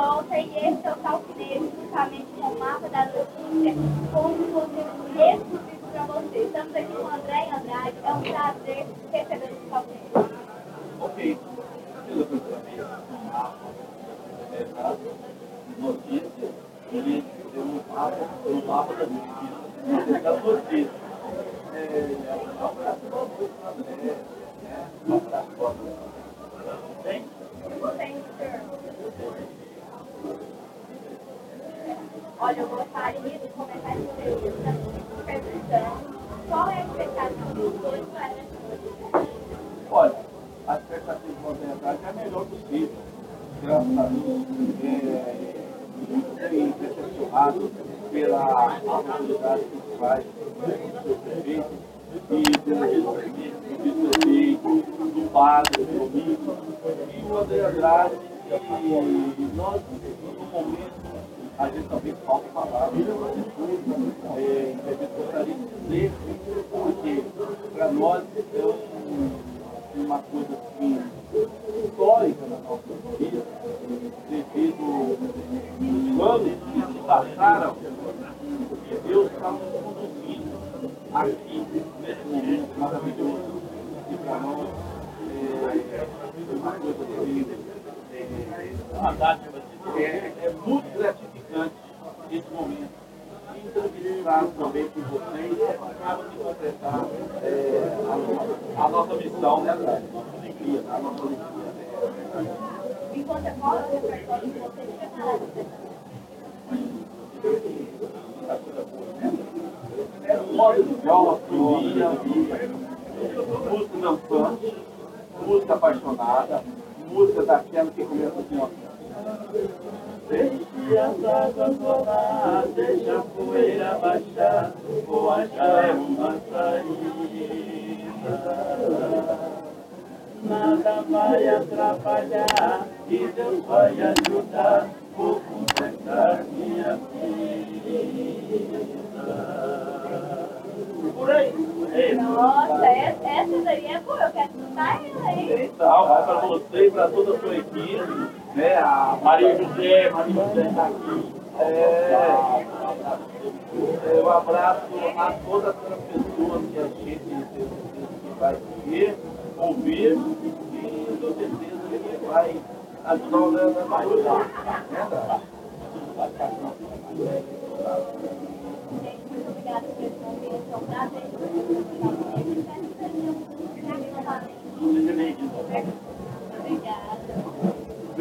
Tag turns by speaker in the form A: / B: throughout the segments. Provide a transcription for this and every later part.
A: e esse é o Talkinete, justamente com o mapa da notícia, com um conteúdo exclusivo para você. Estamos aqui com o André Andrade, é um prazer receber o Talkinete.
B: Ok. Essa notícia, ele tem um mapa, um mapa da notícia. Essa notícia. É, um abraço para você, André. Um abraço para você. Tem?
A: Tem, senhor. Olha, eu gostaria de começar esse entrevista perguntando qual é a expectativa dos dois para essa notícia.
B: Olha, a expectativa de modernidade é a melhor possível. Graças a Deus, é, muito bem recepcionado pela autoridade que faz do prefeito e pelo vice-prefeito, do vice-prefeito, do padre, do domingo, e o André Andrade, e nós, no momento, a gente também falta palavras, é, a gente gostaria de dizer, porque para nós é um, uma coisa assim, histórica na nossa vida, devido aos anos que se passaram, e Deus está nos conduzindo aqui, nesse momento maravilhoso, e para nós é, uma coisa assim, é, uma dádiva de é, é muito gratificante esse momento. E entrevistado também por vocês, acaba de completar é, a, a nossa missão, né, André? Nossa alegria, a nossa alegria. Né?
A: Enquanto é qual é o que você tinha
B: folia, música dançante, música apaixonada, música daquela que começa assim, ó. Deixe as águas rolar, deixa a poeira baixar, vou achar uma saída. Nada vai atrapalhar e Deus vai ajudar, vou consertar minha vida. Por aí. Ei,
A: Nossa, essa, essa daí é boa,
B: Então, vai para você e para toda a sua equipe, né? A Maria José, Maria José está aqui. É, é, um abraço a todas as pessoas que a gente vai ver, ouvir e com certeza que vai ajudar o Leandro a ajudar. Né,
A: muito obrigada momento, é um prazer.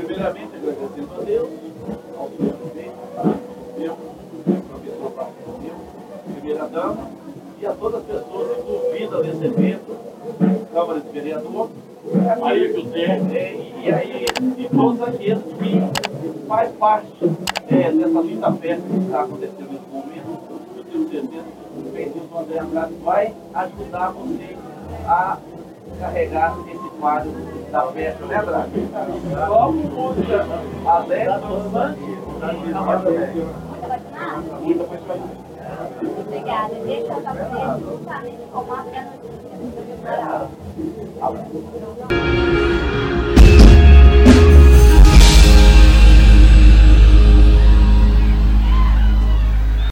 B: Primeiramente, agradecendo a Deus, ao senhor prefeito, eu, professor Paulo meu, primeira dama, e a todas as pessoas envolvidas nesse evento, Câmara de Vereador, Maria José, né, e, aí, e todos aqueles que faz parte é, dessa linda festa que está acontecendo nesse momento, eu tenho certeza que o feitiço André Andrade vai ajudar você a carregar esse quadro da festa, né, Andrade? Como música alegre, dançante,
A: Muito apaixonada?
B: muita pessoa.
A: Obrigada. Deixa eu estar justamente com o mapa da notícia.
B: Abraço.